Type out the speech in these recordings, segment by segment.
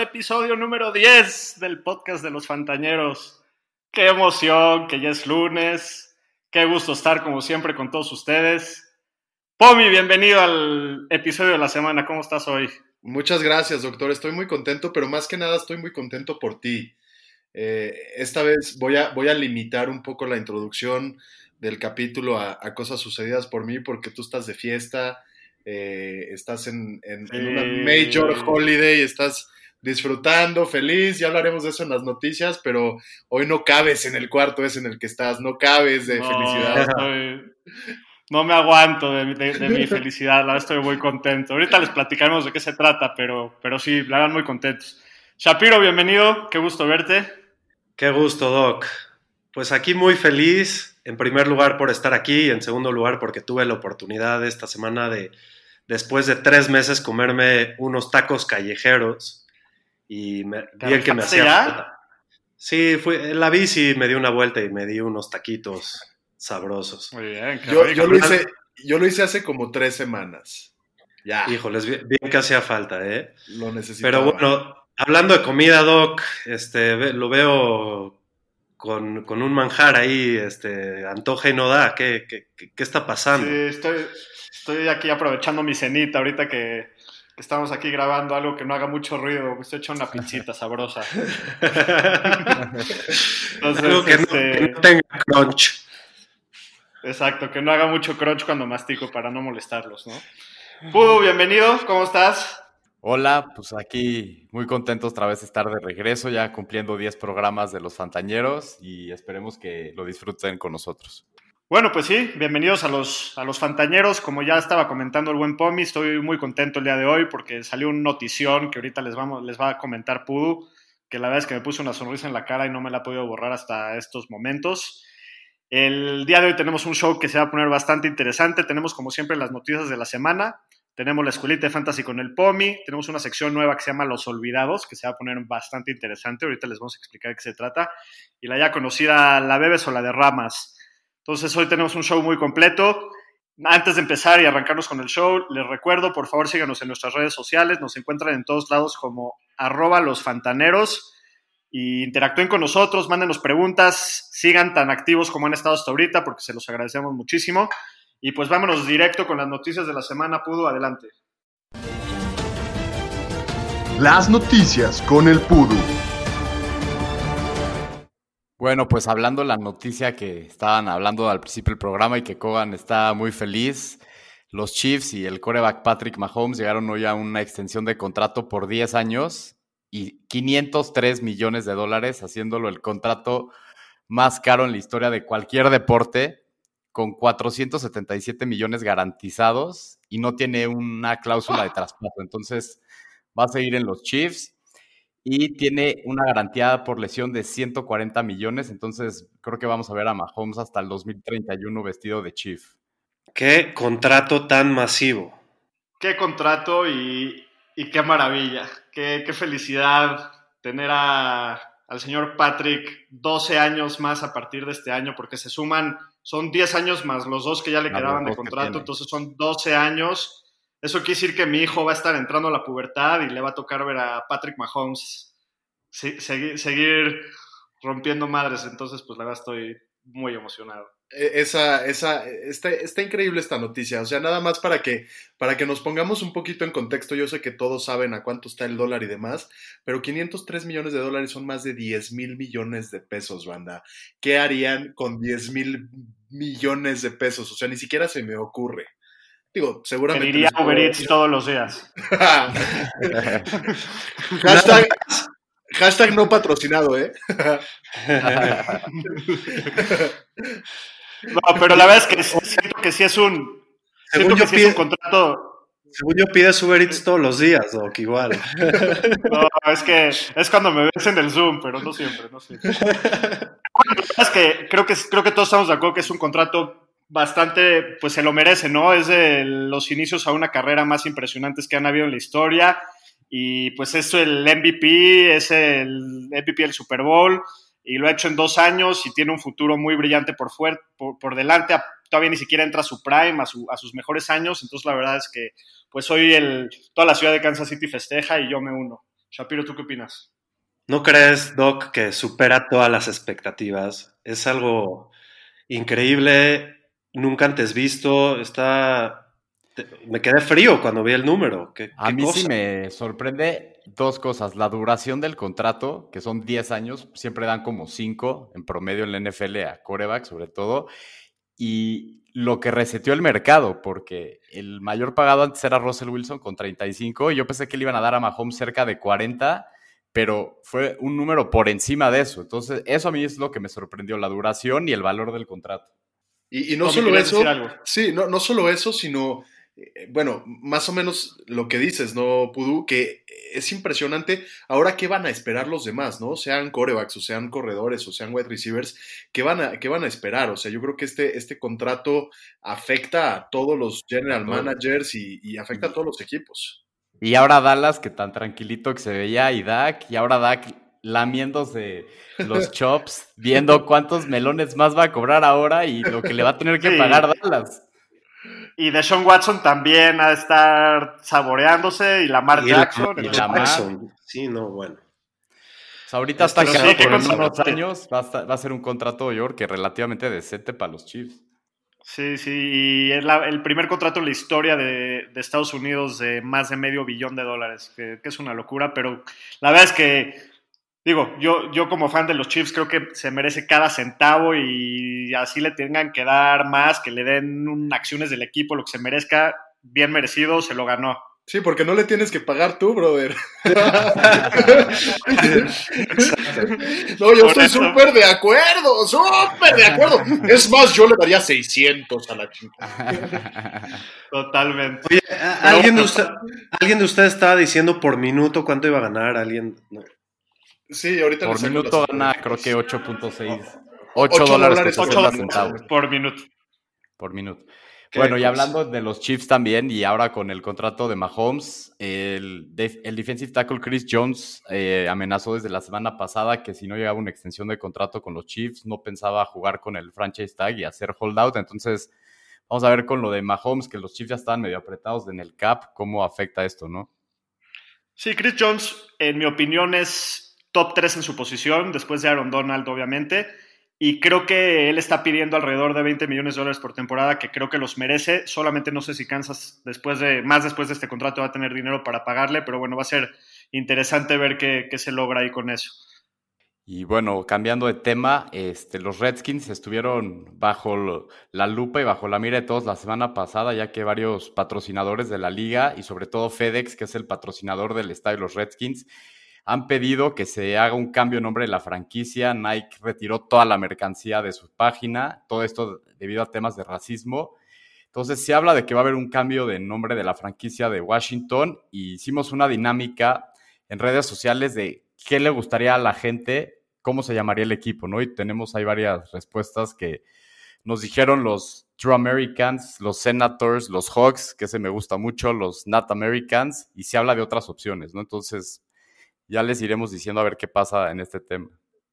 Al episodio número 10 del podcast de los Fantañeros. Qué emoción, que ya es lunes. Qué gusto estar como siempre con todos ustedes. Pomi, bienvenido al episodio de la semana. ¿Cómo estás hoy? Muchas gracias, doctor. Estoy muy contento, pero más que nada estoy muy contento por ti. Eh, esta vez voy a, voy a limitar un poco la introducción del capítulo a, a cosas sucedidas por mí, porque tú estás de fiesta, eh, estás en, en- en una Sí. major holiday, estás disfrutando, feliz, ya hablaremos de eso en las noticias, pero hoy no cabes en el cuarto ese en el que estás, no cabes de No, felicidad. estoy- no me aguanto de, de- de mi felicidad, la verdad estoy muy contento. Ahorita les platicaremos de qué se trata, pero, pero sí, la verdad muy contentos. Shapiro, bienvenido, qué gusto verte. Qué gusto, Doc. Pues aquí muy feliz, en primer lugar por estar aquí y en segundo lugar porque tuve la oportunidad esta semana de, después de tres meses, comerme unos tacos callejeros y me, ¿Te vi el que me hacía. Sí, fui, en la bici me di una vuelta y me di unos taquitos sabrosos. Muy bien, Yo, yo lo hice, yo lo hice hace como tres semanas. Ya, Híjoles, bien, bien que hacía falta, ¿eh? lo necesitaba. Pero bueno, hablando de comida, Doc, este, lo veo con, con un manjar ahí, este, antoja y no da. ¿Qué, qué, qué- qué está pasando? Sí, estoy, estoy aquí aprovechando mi cenita ahorita que estamos aquí grabando algo que no haga mucho ruido. Me estoy echando una pizzita sabrosa. Entonces, Algo que no, este, que no tenga crunch. Exacto, que no haga mucho crunch cuando mastico para no molestarlos, ¿no? Pudu, bienvenido, ¿cómo estás? Hola, pues aquí muy contentos otra vez de estar de regreso, ya cumpliendo 10 programas de los Fantañeros y esperemos que lo disfruten con nosotros. Bueno, pues sí, bienvenidos a los, a los Fantañeros. Como ya estaba comentando el buen Pomi, estoy muy contento el día de hoy porque salió una notición que ahorita les, vamos, les va a comentar Pudu, que la verdad es que me puso una sonrisa en la cara y no me la he podido borrar hasta estos momentos. El día de hoy tenemos un show que se va a poner bastante interesante. Tenemos, como siempre, las noticias de la semana. Tenemos la escuelita de fantasy con el POMI. Tenemos una sección nueva que se llama Los Olvidados, que se va a poner bastante interesante. Ahorita les vamos a explicar de qué se trata. Y la ya conocida La Bebes o la de Ramas. Entonces, hoy tenemos un show muy completo. Antes de empezar y arrancarnos con el show, les recuerdo, por favor, síganos en nuestras redes sociales. Nos encuentran en todos lados como arroba los fantaneros y interactúen con nosotros, mándenos preguntas, sigan tan activos como han estado hasta ahorita porque se los agradecemos muchísimo. Y pues vámonos directo con las noticias de la semana, Pudo, adelante. Las noticias con el Pudu. Bueno, pues hablando de la noticia que estaban hablando al principio del programa y que Kogan está muy feliz, los Chiefs y el coreback Patrick Mahomes llegaron hoy a una extensión de contrato por 10 años y 503 millones de dólares, haciéndolo el contrato más caro en la historia de cualquier deporte, con 477 millones garantizados y no tiene una cláusula de traspaso. Entonces va a seguir en los Chiefs y tiene una garantía por lesión de 140 millones. Entonces creo que vamos a ver a Mahomes hasta el 2031 vestido de Chief. Qué contrato tan masivo. Qué contrato y, y qué maravilla, qué, qué felicidad tener a, al señor Patrick 12 años más a partir de este año, porque se suman, son 10 años más los dos que ya le quedaban de contrato, entonces son 12 años. Eso quiere decir que mi hijo va a estar entrando a la pubertad y le va a tocar ver a Patrick Mahomes seguir, rompiendo madres, entonces pues la verdad estoy muy emocionado. Eh, Esa, esa, está, está increíble esta noticia. O sea, nada más para que, para que nos pongamos un poquito en contexto. Yo sé que todos saben a cuánto está el dólar y demás, pero 503 millones de dólares son más de 10 mil millones de pesos, banda. ¿Qué harían con 10 mil millones de pesos? O sea, ni siquiera se me ocurre. Digo, seguramente. Pediría les puedo Uber Eats todos los días. hashtag, hashtag no patrocinado, ¿eh? No, pero la verdad es que siento que sí es un, Siento que sí es un contrato. Según yo pides Uber Eats todos los días, Doc, igual. No, es que es cuando me ves en el Zoom, pero no siempre, no siempre. es que creo que creo que todos estamos de acuerdo que es un contrato bastante, pues se lo merece, ¿no? Es de los inicios a una carrera más impresionantes que han habido en la historia. Y pues es el MVP, es el MVP del Super Bowl y lo ha hecho en dos años y tiene un futuro muy brillante por, por, por delante. Todavía ni siquiera entra a su prime, a, su, a, sus mejores años. Entonces la verdad es que pues hoy el, toda la ciudad de Kansas City festeja y yo me uno. Shapiro, ¿tú qué opinas? ¿No crees, Doc, que supera todas las expectativas? Es algo increíble, nunca antes visto. Está me quedé frío cuando vi el número. ¿Qué, a mí sí me sorprende dos cosas. La duración del contrato, que son 10 años, siempre dan como 5 en promedio en la NFL a coreback, sobre todo. Y lo que reseteó el mercado, porque el mayor pagado antes era Russell Wilson con 35, y yo pensé que le iban a dar a Mahomes cerca de 40, pero fue un número por encima de eso. Entonces, eso a mí es lo que me sorprendió, la duración y el valor del contrato. Y, y no, solo eso, sí, no, no solo eso, sino eh, bueno, más o menos lo que dices, ¿no, Pudu? Que es impresionante. Ahora, ¿qué van a esperar los demás, no? Sean corebacks, o sean corredores, o sean wide receivers, ¿qué van a, qué van a esperar? O sea, yo creo que este, este contrato afecta a todos los general managers y, afecta a todos los equipos. Y ahora Dallas, que tan tranquilito que se veía, y Dak, y ahora Dak lamiéndose los chops, viendo cuántos melones más va a cobrar ahora y lo que le va a tener que pagar Dallas. Y Deshaun Watson también de estar saboreándose y Lamar Jackson. Y, Jackson. Sí, no, bueno. ahorita está quedando por unos años, va a, ser un contrato, York, que relativamente decente para los Chiefs. Sí, sí, y es el primer contrato en la historia de, Estados Unidos de más de medio billón de dólares, que, es una locura, pero la verdad es que Digo, yo, yo como fan de los Chiefs creo que se merece cada centavo y así le tengan que dar más, que le den acciones del equipo, lo que se merezca, bien merecido, se lo ganó. Sí, porque no le tienes que pagar tú, brother. no, yo estoy súper de acuerdo, súper de acuerdo. Es más, yo le daría 600 a la chica. Totalmente. Oye, ¿alguien, de usted, ¿alguien de ustedes estaba diciendo por minuto cuánto iba a ganar? ¿Alguien? No. Sí, ahorita Por minuto gana, creo que 8.6. 8, dólares, centavos. Por minuto. Por minuto. Bueno, y hablando de los Chiefs también, y ahora con el contrato de Mahomes, el, el defensive tackle Chris Jones eh, amenazó desde la semana pasada que si no llegaba una extensión de contrato con los Chiefs, no pensaba jugar con el franchise tag y hacer holdout. Entonces, vamos a ver con lo de Mahomes, que los Chiefs ya están medio apretados en el cap, cómo afecta esto, ¿no? Sí, Chris Jones, en mi opinión, es top 3 en su posición, después de Aaron Donald, obviamente. Y creo que él está pidiendo alrededor de 20 millones de dólares por temporada, que creo que los merece. Solamente no sé si Kansas, después de, más después de este contrato, va a tener dinero para pagarle, pero bueno, va a ser interesante ver qué, se logra ahí con eso. Y bueno, cambiando de tema, este, los Redskins estuvieron bajo la lupa y bajo la mira de todos la semana pasada, ya que varios patrocinadores de la liga y sobre todo FedEx, que es el patrocinador del estadio de los Redskins, han pedido que se haga un cambio de nombre de la franquicia. Nike retiró toda la mercancía de su página, todo esto debido a temas de racismo. Entonces se habla de que va a haber un cambio de nombre de la franquicia de Washington y hicimos una dinámica en redes sociales de qué le gustaría a la gente, cómo se llamaría el equipo, ¿no? Y tenemos ahí varias respuestas que nos dijeron los True Americans, los Senators, los Hawks, que ese me gusta mucho, los Not Americans, y se habla de otras opciones, ¿no? Entonces, ya les iremos diciendo a ver qué pasa en este tema.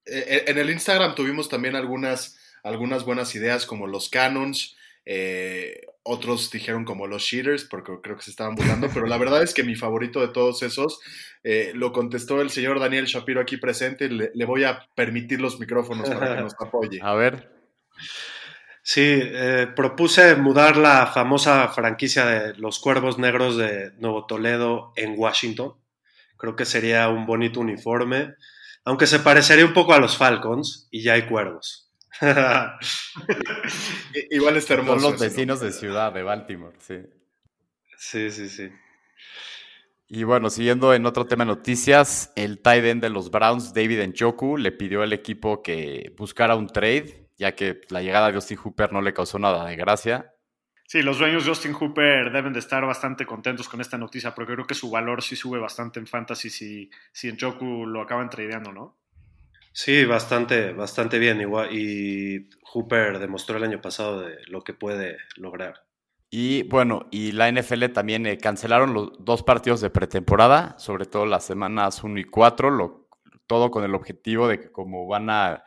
Eh, eh, en el Instagram tuvimos también algunas, algunas buenas ideas como los canons, eh, otros dijeron como los cheaters, porque creo que se estaban burlando, pero la verdad es que mi favorito de todos esos lo contestó el señor Daniel Shapiro aquí presente. Le, le, voy a permitir los micrófonos para que nos apoye. A ver. Sí, propuse mudar la famosa franquicia de los Cuervos Negros de Nuevo Toledo en Washington. Creo que sería un bonito uniforme, aunque se parecería un poco a los Falcons y ya hay cuervos. Igual está hermoso. Son los vecinos de ciudad de Baltimore, sí. Sí, sí, sí. Y bueno, siguiendo en otro tema de noticias, el tight end de los Browns, David Njoku, le pidió al equipo que buscara un trade, ya que la llegada de Austin Hooper no le causó nada de gracia. Sí, los dueños de Justin Hooper deben de estar bastante contentos con esta noticia, porque creo que su valor sí sube bastante en fantasy si, si en Choku lo acaban tradeando, ¿no? Sí, bastante, bastante bien. Igual, y Hooper demostró el año pasado de lo que puede lograr. Y bueno, y la NFL también eh, cancelaron los dos partidos de pretemporada, sobre todo las semanas 1 y 4, lo, todo con el objetivo de que como van a,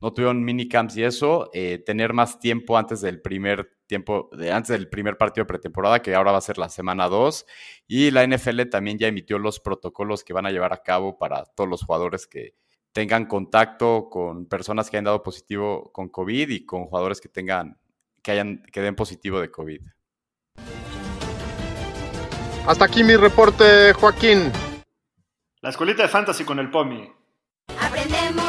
no tuvieron minicamps y eso, eh, tener más tiempo antes del primer tiempo, de, antes del primer partido de pretemporada, que ahora va a ser la semana 2. Y la NFL también ya emitió los protocolos que van a llevar a cabo para todos los jugadores que tengan contacto con personas que hayan dado positivo con COVID y con jugadores que tengan que, hayan, que den positivo de COVID. Hasta aquí mi reporte, Joaquín. La escuelita de fantasy con el POMI. Aprendemos.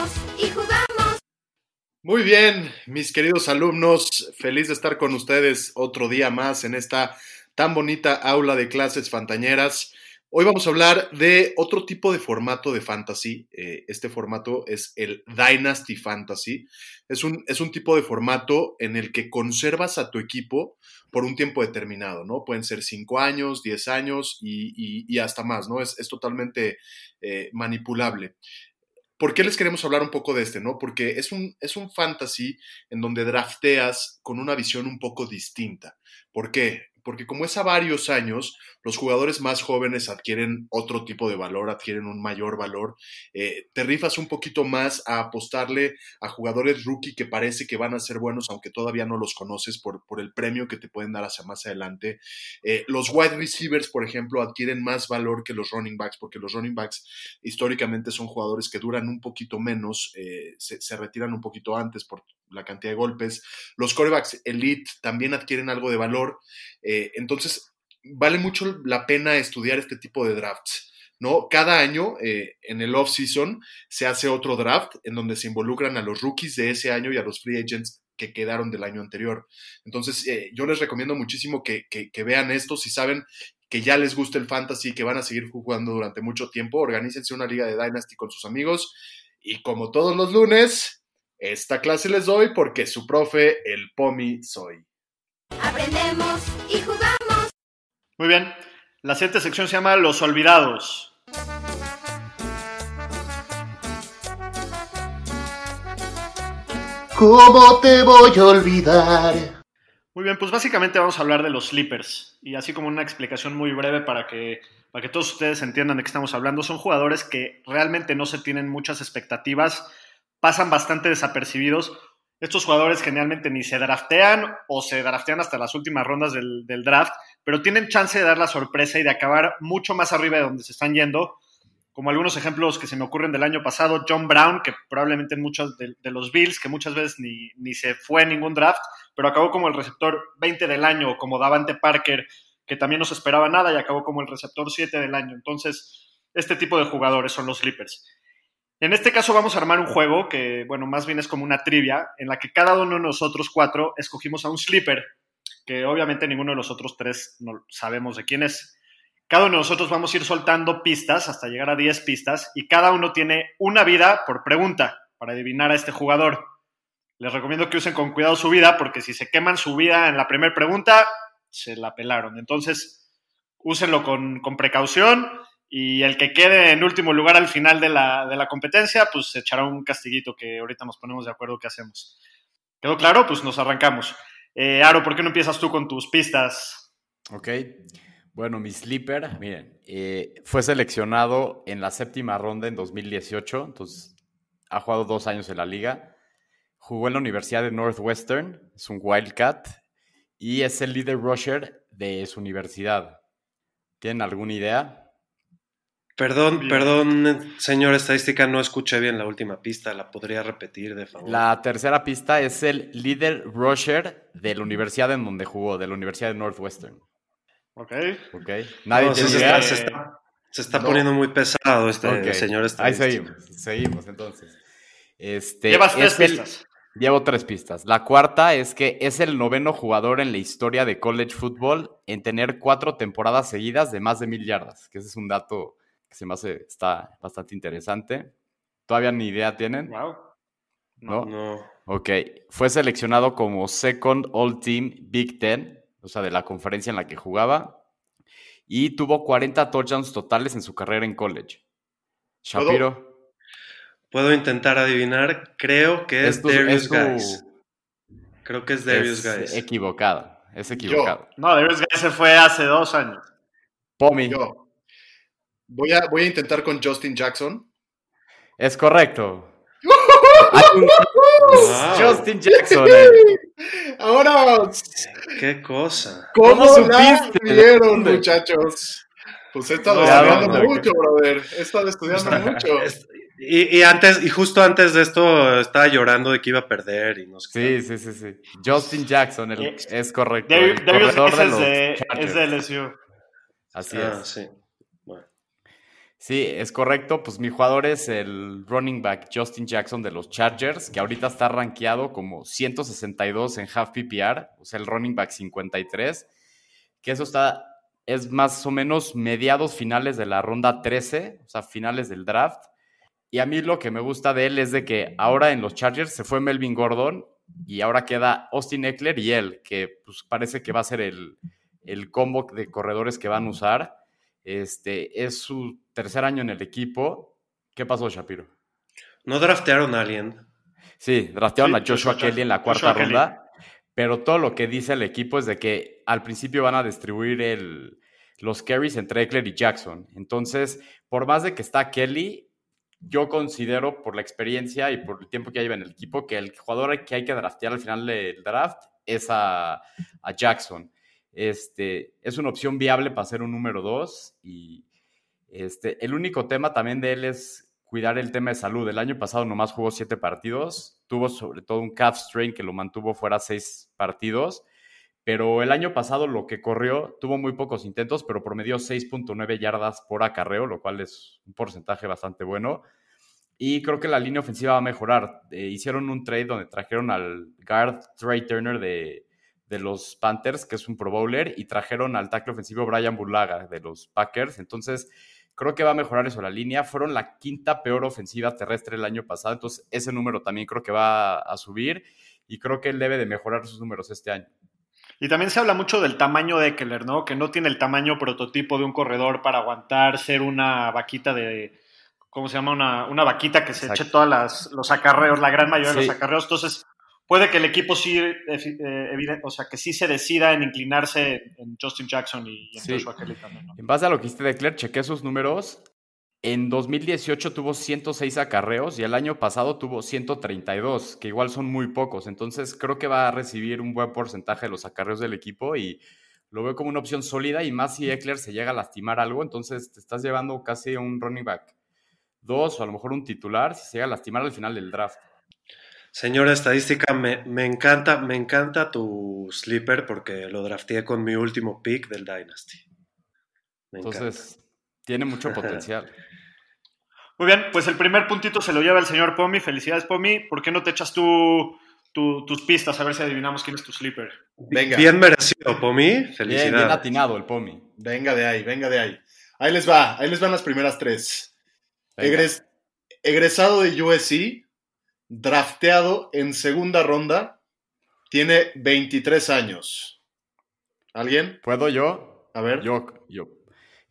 Muy bien, mis queridos alumnos, feliz de estar con ustedes otro día más en esta tan bonita aula de clases fantañeras. Hoy vamos a hablar de otro tipo de formato de fantasy. Eh, este formato es el Dynasty Fantasy. Es un, es un, tipo de formato en el que conservas a tu equipo por un tiempo determinado, ¿no? Pueden ser 5 años, 10 años y, hasta más, ¿no? Es, es totalmente eh, manipulable. ¿Por qué les queremos hablar un poco de este, no? Porque es un, es un fantasy en donde drafteas con una visión un poco distinta. ¿Por qué? Porque como es a varios años, los jugadores más jóvenes adquieren otro tipo de valor, adquieren un mayor valor. Eh, te rifas un poquito más a apostarle a jugadores rookie que parece que van a ser buenos, aunque todavía no los conoces por, por el premio que te pueden dar hacia más adelante. Eh, los wide receivers, por ejemplo, adquieren más valor que los running backs, porque los running backs históricamente son jugadores que duran un poquito menos, eh, se, se retiran un poquito antes la cantidad de golpes. Los corebacks elite también adquieren algo de valor. Eh, entonces, vale mucho la pena estudiar este tipo de drafts. ¿no? Cada año eh, en el off-season se hace otro draft en donde se involucran a los rookies de ese año y a los free agents que quedaron del año anterior. Entonces, eh, yo les recomiendo muchísimo que, que, vean esto. Si saben que ya les gusta el fantasy, que van a seguir jugando durante mucho tiempo, organícense una liga de Dynasty con sus amigos. Y como todos los lunes, esta clase les doy porque su profe, el POMI, soy. Aprendemos y jugamos. Muy bien. La siguiente sección se llama Los Olvidados. ¿Cómo te voy a olvidar? Muy bien, pues básicamente vamos a hablar de los sleepers y así como una explicación muy breve para que, para que todos ustedes entiendan de qué estamos hablando. Son jugadores que realmente no se tienen muchas expectativas pasan bastante desapercibidos. Estos jugadores generalmente ni se draftean o se draftean hasta las últimas rondas del, draft, pero tienen chance de dar la sorpresa y de acabar mucho más arriba de donde se están yendo. Como algunos ejemplos que se me ocurren del año pasado, John Brown, que probablemente en muchos de, los Bills, que muchas veces ni, ni, se fue en ningún draft, pero acabó como el receptor 20 del año, como Davante Parker, que también no se esperaba nada y acabó como el receptor 7 del año. Entonces, este tipo de jugadores son los sleepers. En este caso vamos a armar un juego que, bueno, más bien es como una trivia, en la que cada uno de nosotros cuatro escogimos a un sleeper, que obviamente ninguno de los otros tres no sabemos de quién es. Cada uno de nosotros vamos a ir soltando pistas hasta llegar a 10 pistas y cada uno tiene una vida por pregunta para adivinar a este jugador. Les recomiendo que usen con cuidado su vida porque si se queman su vida en la primera pregunta, se la pelaron. Entonces, úsenlo con, con precaución y el que quede en último lugar al final de la, de la competencia, pues se echará un castiguito que ahorita nos ponemos de acuerdo qué hacemos. ¿Quedó claro? Pues nos arrancamos. Eh, Aro, ¿por qué no empiezas tú con tus pistas? Ok. Bueno, mi sleeper, miren, eh, fue seleccionado en la séptima ronda en 2018, entonces ha jugado dos años en la liga. Jugó en la Universidad de Northwestern, es un Wildcat, y es el líder rusher de su universidad. ¿Tienen alguna idea? Perdón, perdón, señor estadística, no escuché bien la última pista, ¿la podría repetir de favor? La tercera pista es el líder rusher de la universidad en donde jugó, de la Universidad de Northwestern. Ok. Ok. Nadie se, está, se, está, poniendo muy pesado este señor estadística. Ahí seguimos, seguimos entonces. Este, Llevas tres pistas. Llevo tres pistas. La cuarta es que es el noveno jugador en la historia de college football en tener cuatro temporadas seguidas de más de mil yardas, que ese es un dato se me hace, está bastante interesante. ¿Todavía ni idea tienen? Wow. No. no. Ok. Fue seleccionado como Second All Team Big Ten o sea, de la conferencia en la que jugaba. Y tuvo 40 touchdowns totales en su carrera en college. Shapiro. Puedo intentar adivinar. Creo que es, tu- Darius es tu- Guys. Creo que es Darius es Guys. equivocado. Es equivocado. No, Darius Guys se fue hace dos años. Pomi. Yo. Voy a, voy a intentar con Justin Jackson. Es correcto. Wow. Justin Jackson. eh. Ahora, Qué cosa. ¿cómo, ¿Cómo la vieron, muchachos? Pues he estado No, estudiando no, no. mucho, brother. He estado estudiando mucho. Y, y antes, y justo antes de esto estaba llorando de que iba a perder y no sé. Sí, sí, sí, sí. Justin Jackson el- Eh, es correcto. Darius, el de es los de, es de LSU. Así Ah, es. sí. Sí, es correcto. Pues mi jugador es el running back Justin Jackson de los Chargers, que ahorita está rankeado como 162 en half PPR, o sea, el running back 53, que eso está, es más o menos mediados finales de la ronda 13, o sea, finales del draft. Y a mí lo que me gusta de él es de que ahora en los Chargers se fue Melvin Gordon y ahora queda Austin Eckler y él, que pues parece que va a ser el, el combo de corredores que van a usar. Este, es su tercer año en el equipo. ¿Qué pasó, Shapiro? ¿No draftearon a alguien? Sí, draftearon Sí, a Joshua, Joshua Kelly en la Joshua cuarta Kelly. ronda, pero todo lo que dice el equipo es de que al principio van a distribuir el, los carries entre Eckler y Jackson. Entonces, por más de que está Kelly, yo considero por la experiencia y por el tiempo que lleva en el equipo que el jugador que hay que draftear al final del draft es a, a Jackson. Este, es una opción viable para ser un número dos y este, el único tema también de él es cuidar el tema de salud. El año pasado nomás jugó siete partidos, tuvo sobre todo un calf strain que lo mantuvo fuera seis partidos, pero el año pasado lo que corrió tuvo muy pocos intentos, pero promedió 6.9 yardas por acarreo, lo cual es un porcentaje bastante bueno. Y creo que la línea ofensiva va a mejorar. Eh, hicieron un trade donde trajeron al guard Trey Turner de, de los Panthers, que es un Pro Bowler, y trajeron al tackle ofensivo Brian Bulaga de los Packers. Entonces, creo que va a mejorar eso la línea. Fueron la quinta peor ofensiva terrestre el año pasado, entonces ese número también creo que va a subir y creo que él debe de mejorar sus números este año. Y también se habla mucho del tamaño de Eckler, ¿no? Que no tiene el tamaño prototipo de un corredor para aguantar, ser una vaquita de. ¿Cómo se llama? Una, una vaquita que se Exacto. eche todas las, los acarreos, la gran mayoría de los acarreos. Entonces, puede que el equipo sí, eh, evidente- o sea, que sí se decida en inclinarse en Justin Jackson y en Sí. Joshua Kelly también, ¿no? En base a lo que hiciste de Claire, chequé sus números. En 2018 tuvo 106 acarreos y el año pasado tuvo 132, que igual son muy pocos. Entonces creo que va a recibir un buen porcentaje de los acarreos del equipo y lo veo como una opción sólida y más si Eckler se llega a lastimar algo, entonces te estás llevando casi un running back dos o a lo mejor un titular si se llega a lastimar al final del draft. Señora estadística, me, me encanta, me encanta tu sleeper porque lo drafteé con mi último pick del Dynasty. Me encanta. Entonces tiene mucho potencial. Muy bien, pues el primer puntito se lo lleva el señor Pomi. Felicidades, Pomi. ¿Por qué no te echas tú tu- tus pistas a ver si adivinamos quién es tu sleeper? Venga, Bien merecido, Pomi. Bien, bien Felicidades. atinado el Pomi. venga de ahí, venga de ahí. Ahí les va, ahí les van las primeras tres. Egres- egresado de USC, drafteado en segunda ronda, tiene 23 años. ¿Alguien? ¿Puedo yo? A ver. Yo, yo.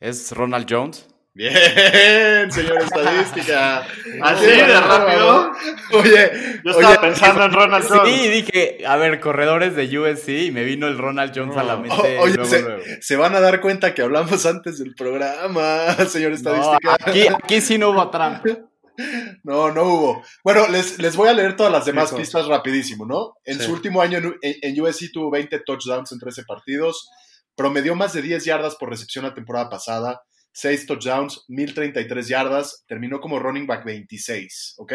Es Ronald Jones. Bien, señor estadística. ¿Así de rápido? Oye, Yo estaba oye, pensando en Ronald Jones. Sí, dije, a ver, corredores de USC y me vino el Ronald Jones a la mente. O- oye, luego, se, luego. se van a dar cuenta que hablamos antes del programa, señor No, estadística. aquí, aquí sí no hubo trampa. No, no hubo. Bueno, les, les voy a leer todas las demás pistas rapidísimo, ¿no? En Sí. su último año en, USC tuvo 20 touchdowns en 13 partidos, promedió más de 10 yardas por recepción la temporada pasada, 6 touchdowns, 1033 yardas, terminó como running back 26, ¿ok?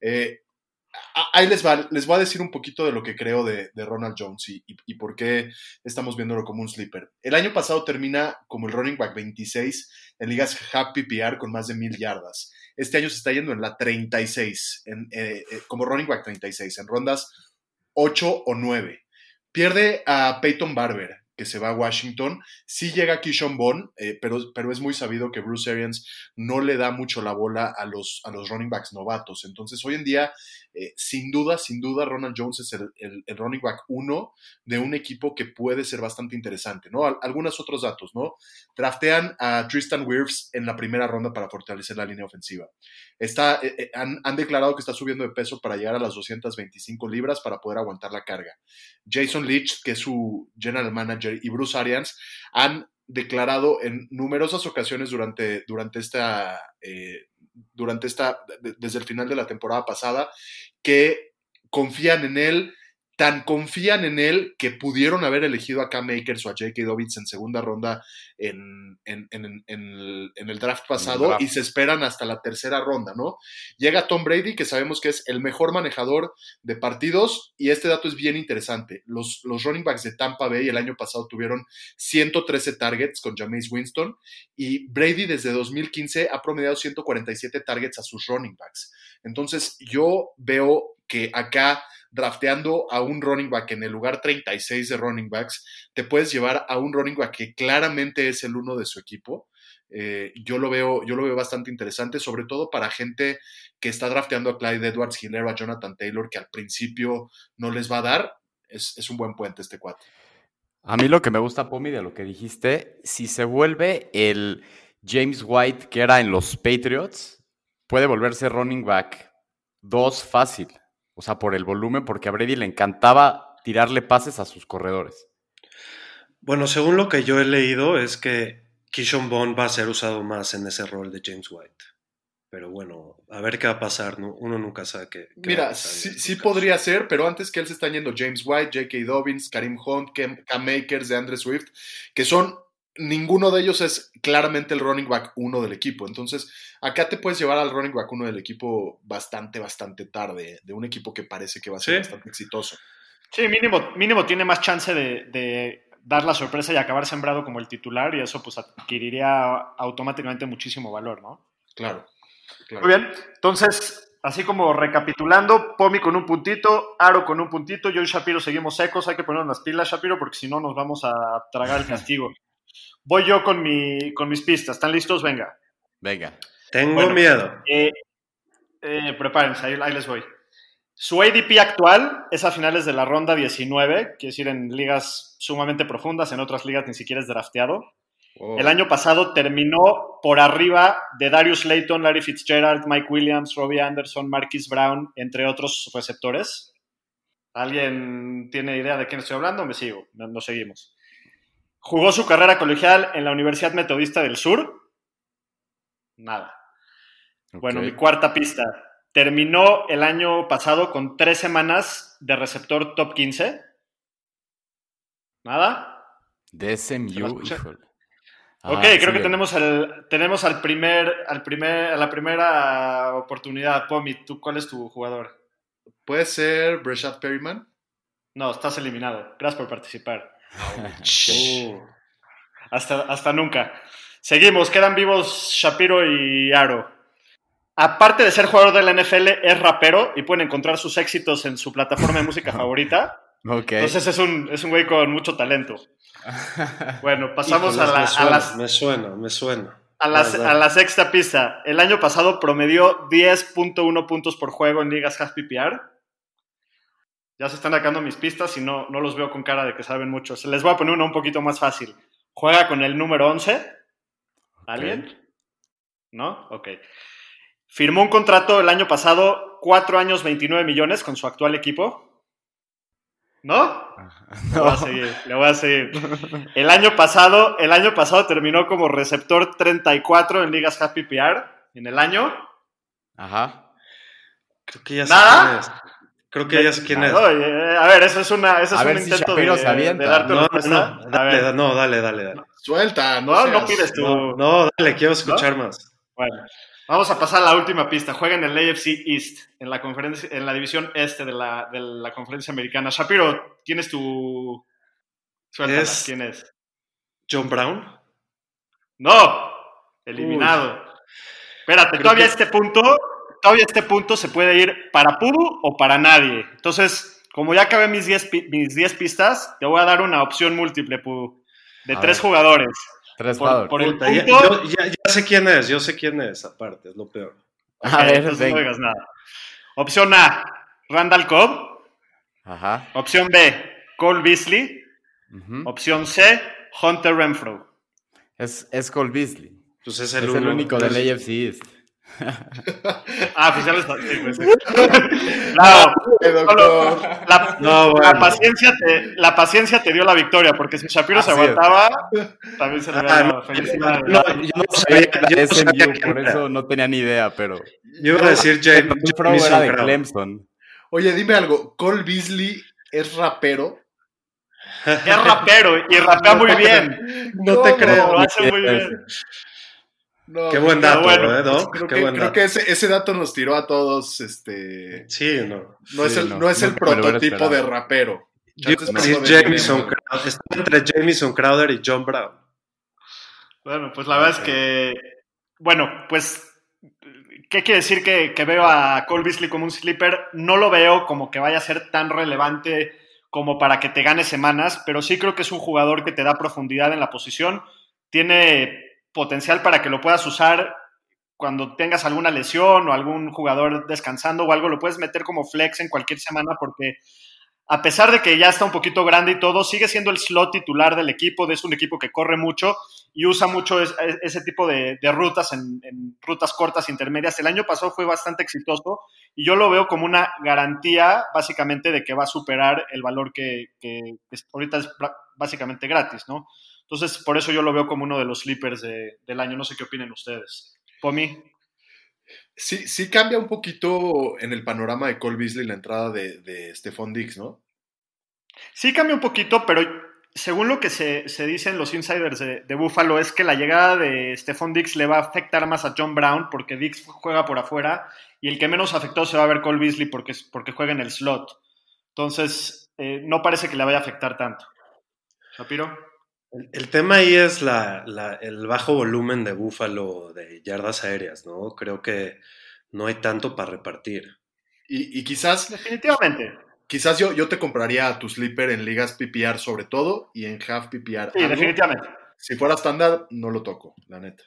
Eh, ahí les va, les voy a decir un poquito de lo que creo de, de Ronald Jones y, y- y por qué estamos viéndolo como un sleeper. El año pasado termina como el running back 26 en ligas Happy PPR con más de 1000 yardas. Este año se está yendo en la 36, en, eh, eh, como running back 36, en rondas 8 o 9. Pierde a Peyton Barber, que se va a Washington. Sí llega Keyshawn Bond, eh, pero, pero es muy sabido que Bruce Arians no le da mucho la bola a los, a los running backs novatos. Entonces, hoy en día, eh, sin duda, sin duda, Ronald Jones es el, el- running back uno de un equipo que puede ser bastante interesante, ¿no? Al- algunos otros datos, ¿no? Draftean a Tristan Wirfs en la primera ronda para fortalecer la línea ofensiva. Está, eh, eh, han, han declarado que está subiendo de peso para llegar a las 225 libras para poder aguantar la carga. Jason Leach, que es su general manager, y Bruce Arians han declarado en numerosas ocasiones durante, durante esta, durante esta, de- desde el final de la temporada pasada, que confían en él, tan confían en él que pudieron haber elegido a Cam Akers o a J.K. Dobbins en segunda ronda en, en- en- en el, en el draft pasado draft. y se esperan hasta la tercera ronda, ¿no? Llega Tom Brady, que sabemos que es el mejor manejador de partidos, y este dato es bien interesante. Los, los running backs de Tampa Bay el año pasado tuvieron 113 targets con Jameis Winston, y Brady desde 2015 ha promediado 147 targets a sus running backs. Entonces, yo veo que acá drafteando a un running back en el lugar 36 de running backs, te puedes llevar a un running back que claramente es el uno de su equipo. Eh, yo, lo veo, yo lo veo bastante interesante, sobre todo para gente que está drafteando a Clyde Edwards, Hiller, a Jonathan Taylor, que al principio no les va a dar. Es, es un buen puente este cuate. A mí lo que me gusta, Pomi, de lo que dijiste, si se vuelve el James White que era en los Patriots, puede volverse running back 2 fácil. O sea, por el volumen, porque a Brady le encantaba tirarle pases a sus corredores. Bueno, según lo que yo he leído, es que Kishon Bond va a ser usado más en ese rol de James White. Pero bueno, a ver qué va a pasar, ¿no? Uno nunca sabe qué. qué va a Mira, pasar sí, sí podría ser, pero antes que él se están yendo James White, J.K. Dobbins, Karim Hunt, Cam, Cam Akers, de Andre Swift, que son, ninguno de ellos es claramente el running back uno del equipo. Entonces, acá te puedes llevar al running back uno del equipo bastante, bastante tarde, de un equipo que parece que va a ser Sí. bastante exitoso. Sí, mínimo, mínimo tiene más chance de, de dar la sorpresa y acabar sembrado como el titular y eso pues adquiriría automáticamente muchísimo valor, ¿no? Claro. claro. Muy bien, entonces, así como recapitulando, Pomi con un puntito, Aro con un puntito, yo y Shapiro seguimos secos, hay que ponernos las pilas, Shapiro, porque si no nos vamos a tragar el castigo. Voy yo con, mi, con mis pistas, ¿están listos? Venga. Venga. Tengo Bueno. miedo. Eh, eh, prepárense, ahí, ahí les voy. Su ADP actual es a finales de la ronda 19, quiere decir en ligas sumamente profundas, en otras ligas ni siquiera es drafteado. Oh. El año pasado terminó por arriba de Darius Layton, Larry Fitzgerald, Mike Williams, Robbie Anderson, Marquis Brown, entre otros receptores. ¿Alguien tiene idea de quién estoy hablando? Me sigo, no- nos seguimos. Jugó su carrera colegial en la Universidad Metodista del Sur. Nada. Bueno, Ok. mi cuarta pista. Terminó el año pasado con tres semanas de receptor top 15. Nada. De ¿Se la SMU, híjole. ok, Ah, creo que tenemos, el, tenemos al primer, al primer, a la primera oportunidad. Pomi, ¿tú cuál es tu jugador? Puede ser Breshad Perryman. No, estás eliminado. Gracias por participar. Ok. Hasta, hasta nunca. Seguimos, quedan vivos Shapiro y Aro. Aparte de ser jugador de la NFL, es rapero y pueden encontrar sus éxitos en su plataforma de música favorita. Entonces es un, es un güey con mucho talento. Bueno, pasamos Híjoles, a, la, me a las- Me suena, me suena. a la- a la sexta pista. El año pasado promedió 10.1 puntos por juego en ligas half PPR. Ya se están sacando mis pistas y no, no los veo con cara de que saben mucho. Se les voy a poner una un poquito más fácil. Juega con el número 11. ¿Alguien? ¿No? Ok. Firmó un contrato el año pasado, 4 años, 29 millones con su actual equipo. ¿No? Le voy a seguir, le voy a seguir. El año pasado, el año pasado terminó como receptor 34 en ligas Happy PR en el año. Ajá. Creo que ya ¿Nada? Creo que ya sé quién es. No, eh, a ver, eso es una, eso es A un ver intento Shapiro de, de darte No, una no, dale, da- no, dale, dale, dale. Suelta, no, no, no pides tu. No, no, dale, quiero escuchar más. Bueno, vamos a pasar a la última pista. Juega en el AFC East, en la conferencia, en la división este de la, de la conferencia americana. Shapiro, ¿quién es tu. Suéltala, Es- ¿quién es? John Brown. ¡No! Eliminado. Espérate, Creo todavía que- este punto, todavía este punto se puede ir para Pudu o para nadie. Entonces, como ya acabé mis 10 pi- mis 10 pistas, te voy a dar una opción múltiple, Pudu, de A tres ver. jugadores. Tres Por, jugadores. por el ya, punto, yo- ya- ya sé quién es, yo sé quién es, aparte, es lo peor. A Ok, ver, entonces no digas nada. Opción A, Randall Cobb. Ajá. Opción B, Cole Beasley. ujú. Opción C, Hunter Renfro. Es, es Cole Beasley. Pues es Es el, único del AFC East. Ah, pues ya lo está. sí, pues sí. Claro, doctor. la, No, la bueno. paciencia te, la paciencia te dio la victoria, porque si Shapiro se es. aguantaba, también se le había Ah, dado no, felicidades. no, Yo no sabía- yo no por era. eso no tenía ni idea, pero. Yo iba a decir James, Renfro era de. Clemson. Oye, dime algo. ¿Cole Beasley es rapero? Es rapero y rapea muy bien. No te creo. Lo hace muy bien. No, Qué buen dato, bueno, ¿eh, Doc? Creo Qué que, buen creo dato. que ese, ese dato nos tiró a todos. Este, Sí, no. no, es el, no, no, es el prototipo de rapero. Yo Gremio. Crowder. Está entre Jamison Crowder y John Brown. Bueno, pues la verdad es que, bueno, pues, ¿qué quiere decir que, que veo a Cole Beasley como un sleeper? No lo veo como que vaya a ser tan relevante como para que te gane semanas, pero sí creo que es un jugador que te da profundidad en la posición, tiene potencial para que lo puedas usar cuando tengas alguna lesión o algún jugador descansando o algo, lo puedes meter como flex en cualquier semana porque a pesar de que ya está un poquito grande y todo, sigue siendo el slot titular del equipo, es un equipo que corre mucho y usa mucho es- es- ese tipo de, rutas en, en rutas cortas intermedias. El año pasado fue bastante exitoso y yo lo veo como una garantía básicamente de que va a superar el valor que, que- ahorita es básicamente gratis, ¿no? Entonces, por eso yo lo veo como uno de los sleepers de- del año. No sé qué opinen ustedes. Pomi. Sí, sí cambia un poquito en el panorama de Cole Beasley la entrada de, de Stephon Diggs, ¿no? Sí cambia un poquito, pero según lo que se, se dicen los insiders de, de Buffalo es que la llegada de Stephon Dix le va a afectar más a John Brown porque Dix juega por afuera y el que menos afectado se va a ver Cole Beasley porque, porque juega en el slot. Entonces, eh, no parece que le vaya a afectar tanto. Shapiro. El, el tema ahí es la, la- el bajo volumen de Búfalo de yardas aéreas, ¿no? Creo que no hay tanto para repartir. Y, y quizás, Definitivamente. quizás yo, yo te compraría a tu sleeper en ligas PPR sobre todo y en half PPR. Sí, algo. definitivamente. Si fuera estándar, no lo toco, la neta.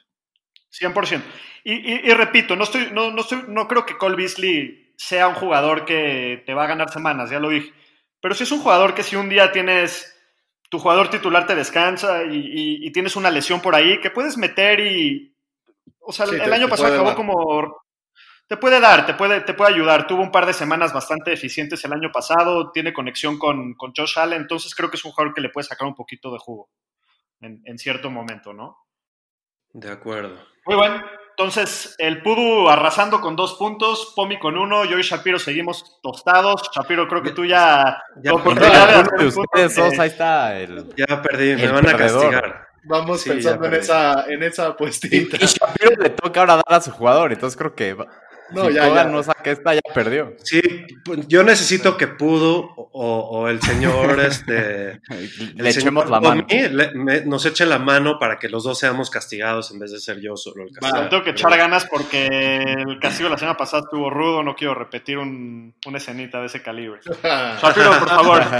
100%. Y, y- y repito, no, estoy, no, no, estoy- no creo que Cole Beasley sea un jugador que te va a ganar semanas, ya lo dije. Pero sí es un jugador que si un día tienes, tu jugador titular te descansa y, y- y tienes una lesión por ahí, que puedes meter y... O sea, Sí, el, te- año te pasado acabó dar. como... Te puede dar, te puede, te puede ayudar. Tuvo un par de semanas bastante eficientes el año pasado, tiene conexión con, con Josh Allen, entonces creo que es un jugador que le puede sacar un poquito de jugo en, en cierto momento, ¿no? De acuerdo. Muy bueno. Entonces, el Pudu arrasando con dos puntos, Pomi con uno, yo y Shapiro seguimos tostados. Shapiro, creo que tú ya... Ya de ustedes dos, eh, ahí está el. Ya perdí, me El van a perdedor. castigar. Vamos Sí, ya pensando en esa, en esa Y, apuestita. y Shapiro le toca ahora dar a su jugador, entonces creo que No, si ya, Kogan ya. no saca esta, ya perdió. Sí, pues, yo necesito que Pudo o, o el señor este el Le señor echemos la mano. Le- me- nos eche la mano para que los dos seamos castigados en vez de ser yo solo el castigado. tengo que echar ganas porque el castigo de la semana pasada estuvo rudo, no quiero repetir un, una escenita de ese calibre. Shapiro, por favor.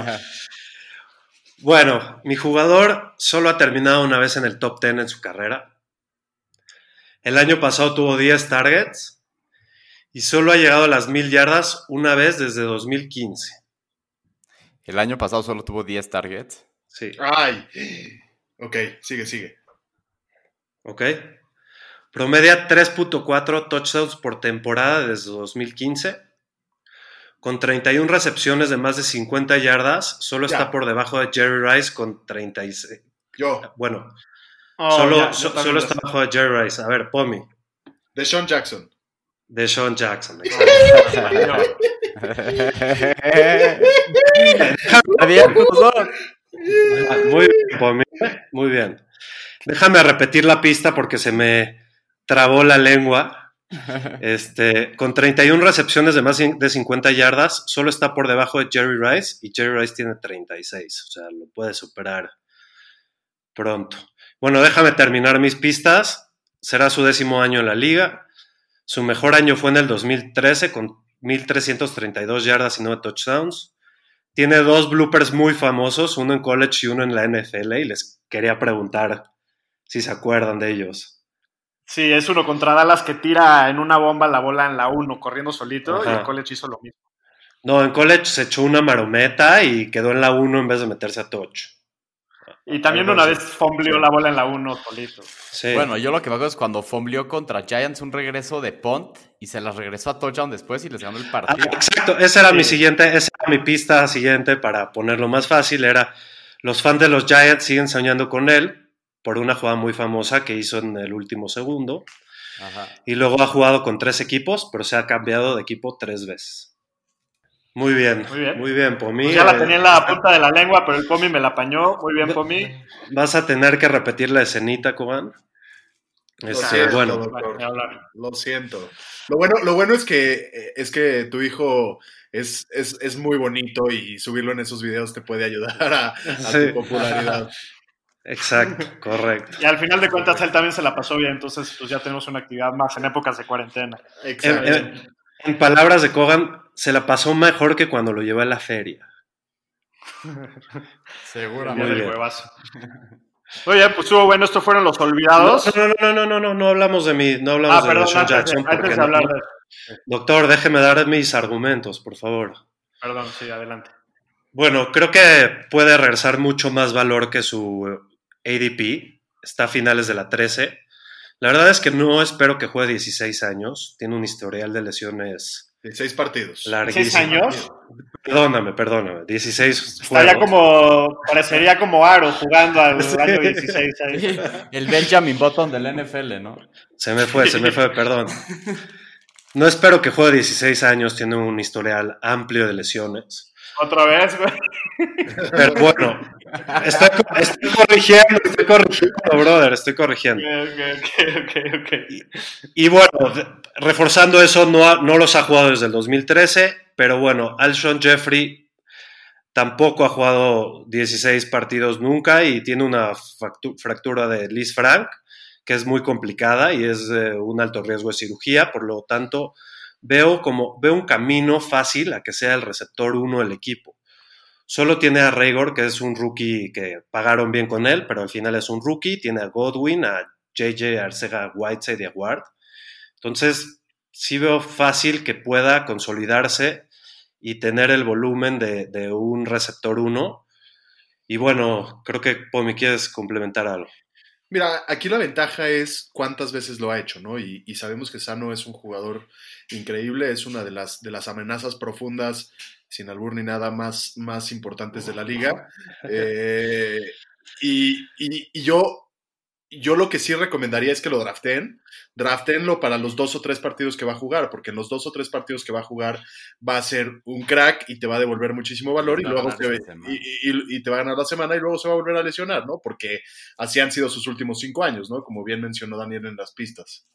Bueno, mi jugador solo ha terminado una vez en el top 10 en su carrera. El año pasado tuvo 10 targets y solo ha llegado a las 1000 yardas una vez desde 2015. El año pasado solo tuvo 10 targets. Sí, Ay. Ok, sigue, sigue. ¿ok? Promedia 3.4 touchdowns por temporada desde 2015. Con 31 recepciones de más de 50 yardas, solo Ya. está por debajo de Jerry Rice con 36. Yo, Bueno, Oh, solo, ya, yo solo está sé. bajo de Jerry Rice. A ver, Pomi, de Sean Jackson. De Sean Jackson. Muy bien, Pomi, muy bien. Déjame repetir la pista porque se me trabó la lengua. Este, con 31 recepciones de más de 50 yardas, solo está por debajo de Jerry Rice y Jerry Rice tiene 36, o sea, lo puede superar pronto. Bueno, déjame terminar mis pistas. Será su décimo año en la liga. Su mejor año fue en el 2013 con 1.332 yardas y 9 touchdowns. Tiene dos bloopers muy famosos, uno en college y uno en la NFL, y les quería preguntar si se acuerdan de ellos. Sí, es uno contra Dallas que tira en una bomba la bola en la 1 corriendo solito y el college hizo lo mismo. No, en college se echó una marometa y quedó en la 1 en vez de meterse a touch. Y también una vez fombleó la bola en la 1 solito. Sí. Bueno, yo lo que me acuerdo es cuando fombleó contra Giants un regreso de punt y se las regresó a touchdown después y les ganó el Ah, partido. exacto, esa era Sí. mi siguiente, esa era mi pista siguiente para ponerlo más fácil, era los fans de los Giants siguen soñando con él por una jugada muy famosa que hizo en el último segundo Ajá. y luego ha jugado con tres equipos, pero se ha cambiado de equipo tres veces. Muy bien, Muy bien. muy bien, Pomi. Pues ya la Eh, tenía en la punta de la lengua, pero el Pomi me la apañó. Muy bien, Pomi. Vas a tener que repetir la escenita, Coban. Este, siento, bueno, doctor. Lo siento. Lo bueno, lo bueno es que eh, es que tu hijo es, es, es muy bonito y subirlo en esos videos te puede ayudar a, a Sí. tu popularidad. exacto, correcto. Y al final de cuentas él también se la pasó bien, entonces pues ya tenemos una actividad más en épocas de cuarentena. Exacto. En, en- en palabras de Kogan, se la pasó mejor que cuando lo llevé a la feria. Seguramente. Bien. huevazo. Oye, pues estuvo bueno, estos fueron los olvidados. No, no, no, no, no, no, no hablamos de mí, no hablamos ah, de perdón, Deshaun antes, de, Jackson. antes de hablar no- de... Doctor, déjeme dar mis argumentos, por favor. Perdón, sí, adelante. Bueno, creo que puede regresar mucho más valor que su ADP. Está a finales de la 13. La verdad es que no espero que juegue 16 años. Tiene un historial de lesiones 16 partidos. larguísimo. ¿Seis años? Perdóname, perdóname. 16 Estaría juegos. como, parecería como Aro jugando al año 16 ahí. El Benjamin Button del NFL, ¿no? Se me fue, se me fue, perdón. No espero que juegue 16 años. Tiene un historial amplio de lesiones. Otra vez, güey. Pero bueno, estoy, estoy corrigiendo, estoy corrigiendo, brother, estoy corrigiendo. Ok, ok, ok, ok. Y bueno, reforzando eso, no, ha- no los ha jugado desde el 2013, pero bueno, Alshon Jeffrey tampoco ha jugado 16 partidos nunca y tiene una fractu- fractura de Liz Frank, que es muy complicada y es eh, un alto riesgo de cirugía, por lo tanto, veo como veo un camino fácil a que sea el receptor 1 del equipo. Solo tiene a Raygor, que es un rookie que pagaron bien con él, pero al final es un rookie. Tiene a Godwin, a JJ Arcega Whiteside y a Ward. Entonces, sí veo fácil que pueda consolidarse y tener el volumen de, de un receptor 1. Y bueno, creo que Pomi quieres complementar algo. Mira, aquí la ventaja es cuántas veces lo ha hecho, ¿no? Y, y sabemos que Sano es un jugador increíble, es una de las, de las amenazas profundas, sin albur ni nada, más, más importantes de la liga. Eh, y, y- y yo, yo lo que sí recomendaría es que lo draften. Draftenlo para los dos o tres partidos que va a jugar, porque en los dos o tres partidos que va a jugar va a ser un crack y te va a devolver muchísimo valor y luego semana. y, y- y te va a ganar la semana y luego se va a volver a lesionar, ¿no? Porque así han sido sus últimos cinco años, ¿no? Como bien mencionó Daniel en las pistas.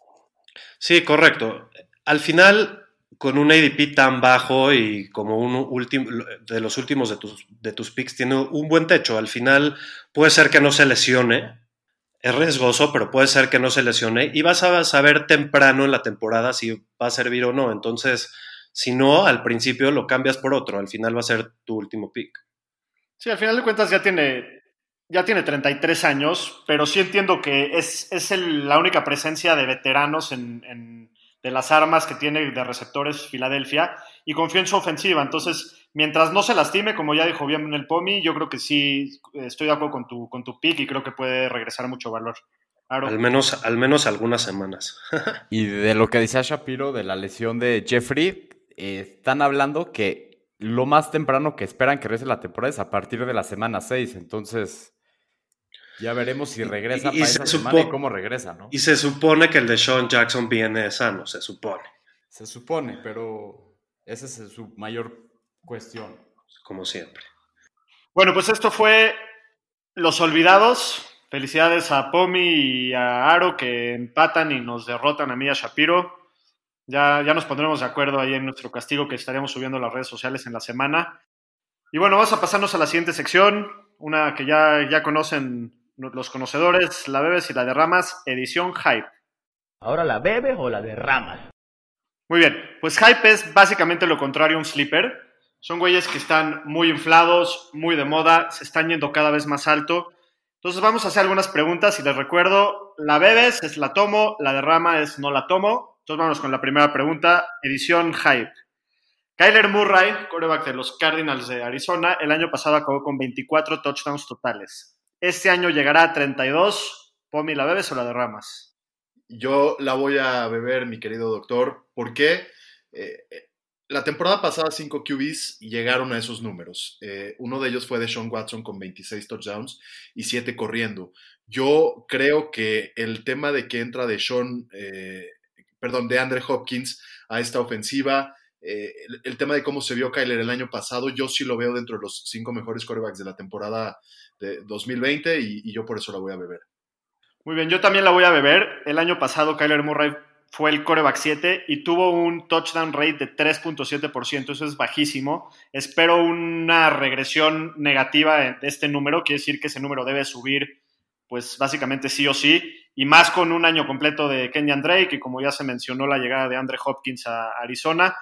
Sí, correcto. Al final, con un ADP tan bajo y como un último de los últimos de tus, de tus picks, tiene un buen techo. Al final, puede ser que no se lesione. Es riesgoso, pero puede ser que no se lesione. Y vas a saber temprano en la temporada si va a servir o no. Entonces, si no, al principio lo cambias por otro. Al final va a ser tu último pick. Sí, al final de cuentas ya tiene, ya tiene 33 años, pero sí entiendo que es, es la única presencia de veteranos en- de las armas que tiene de receptores Filadelfia y confío en su ofensiva. Entonces, mientras no se lastime, como ya dijo bien el Pomi, yo creo que sí estoy de acuerdo con tu, con tu pick y creo que puede regresar mucho valor. Al menos, al menos algunas semanas. Y de lo que decía Shapiro de la lesión de Jeffrey, eh, están hablando que lo más temprano que esperan que regrese la temporada es a partir de la semana 6. Entonces, ya veremos si regresa y para se esa semana y cómo regresa, ¿no? Y se supone que el de Sean Jackson viene sano, se supone. Se supone, pero esa es su mayor cuestión. Como siempre. Bueno, pues esto fue Los Olvidados. Felicidades a Pomi y a Aro que empatan y nos derrotan a mí y a Shapiro. Ya, ya nos pondremos de acuerdo ahí en nuestro castigo que estaremos subiendo a las redes sociales en la semana. Y bueno, vamos a pasarnos a la siguiente sección, una que ya, ya conocen los conocedores, la bebes y la derramas, edición Hype. ¿Ahora la bebes o la derramas? Muy bien, pues hype es básicamente lo contrario a un sleeper. Son güeyes que están muy inflados, muy de moda, se están yendo cada vez más alto. Entonces vamos a hacer algunas preguntas y les recuerdo, la bebes es la tomo, la derrama es no la tomo. Entonces vamos con la primera pregunta, edición hype. Kyler Murray, quarterback de los Cardinals de Arizona, el año pasado acabó con 24 touchdowns totales. Este año llegará a 32. Pomi, ¿la bebes o la derramas? Yo la voy a beber, mi querido doctor. ¿Por qué? Eh, la temporada pasada, cinco QBs llegaron a esos números. Eh, uno de ellos fue de Sean Watson con 26 touchdowns y 7 corriendo. Yo creo que el tema de que entra de Sean, eh, perdón, de Andre Hopkins a esta ofensiva, eh, el, tema de cómo se vio Kyler el año pasado, yo sí lo veo dentro de los cinco mejores quarterbacks de la temporada de 2020 y, y yo por eso la voy a beber. Muy bien, yo también la voy a beber. El año pasado Kyler Murray fue el coreback 7 y tuvo un touchdown rate de 3.7%, eso es bajísimo. Espero una regresión negativa de este número, quiere decir que ese número debe subir, pues básicamente sí o sí, y más con un año completo de Kenyan Drake y como ya se mencionó la llegada de Andre Hopkins a Arizona,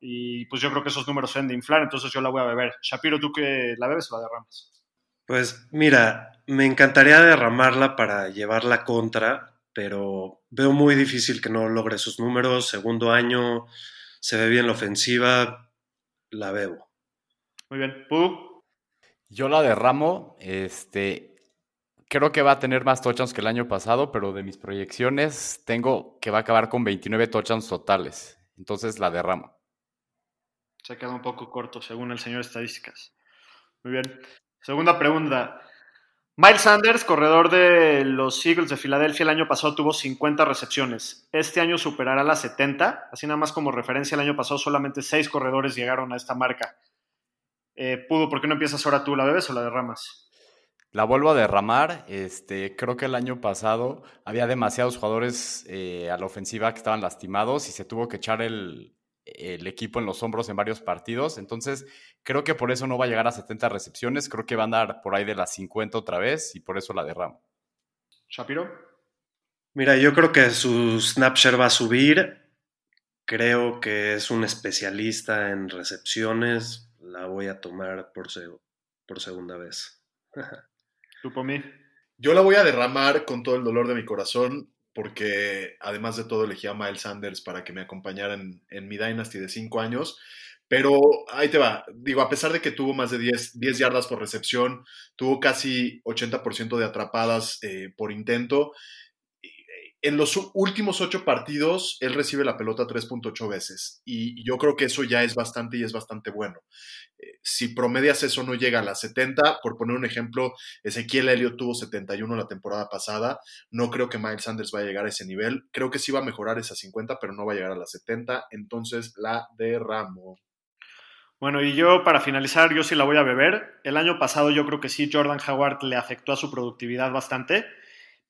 y pues yo creo que esos números se deben de inflar, entonces yo la voy a beber. Shapiro, ¿tú que la bebes o la derramas? Pues mira, me encantaría derramarla para llevarla contra, pero veo muy difícil que no logre sus números. Segundo año, se ve bien la ofensiva, la bebo. Muy bien. ¿Pudu? Yo la derramo. Este, creo que va a tener más touchdowns que el año pasado, pero de mis proyecciones tengo que va a acabar con 29 touchdowns totales. Entonces la derramo. Se ha quedado un poco corto según el señor estadísticas. Muy bien. Segunda pregunta. Miles Sanders, corredor de los Eagles de Filadelfia, el año pasado tuvo 50 recepciones. Este año superará las 70. Así nada más como referencia, el año pasado solamente 6 corredores llegaron a esta marca. Eh, Pudo, ¿por qué no empiezas ahora tú? ¿La bebes o la derramas? La vuelvo a derramar. Este, creo que el año pasado había demasiados jugadores eh, a la ofensiva que estaban lastimados y se tuvo que echar el, el equipo en los hombros en varios partidos. Entonces, creo que por eso no va a llegar a 70 recepciones. Creo que va a andar por ahí de las 50 otra vez y por eso la derramo. ¿Shapiro? Mira, yo creo que su Snapshare va a subir. Creo que es un especialista en recepciones. La voy a tomar por, seg por segunda vez. ¿Tú por mí? Yo la voy a derramar con todo el dolor de mi corazón porque además de todo elegí a Miles Sanders para que me acompañara en, mi Dynasty de 5 años. Pero ahí te va. Digo, a pesar de que tuvo más de 10, 10 yardas por recepción, tuvo casi 80% de atrapadas eh, por intento. En los últimos ocho partidos, él recibe la pelota 3.8 veces. Y yo creo que eso ya es bastante y es bastante bueno. Eh, si promedias eso, no llega a las 70. Por poner un ejemplo, Ezequiel Elliott tuvo 71 la temporada pasada. No creo que Miles Sanders vaya a llegar a ese nivel. Creo que sí va a mejorar esas 50, pero no va a llegar a las 70. Entonces la derramo. Bueno, y yo para finalizar, yo sí la voy a beber. El año pasado yo creo que sí, Jordan Howard le afectó a su productividad bastante.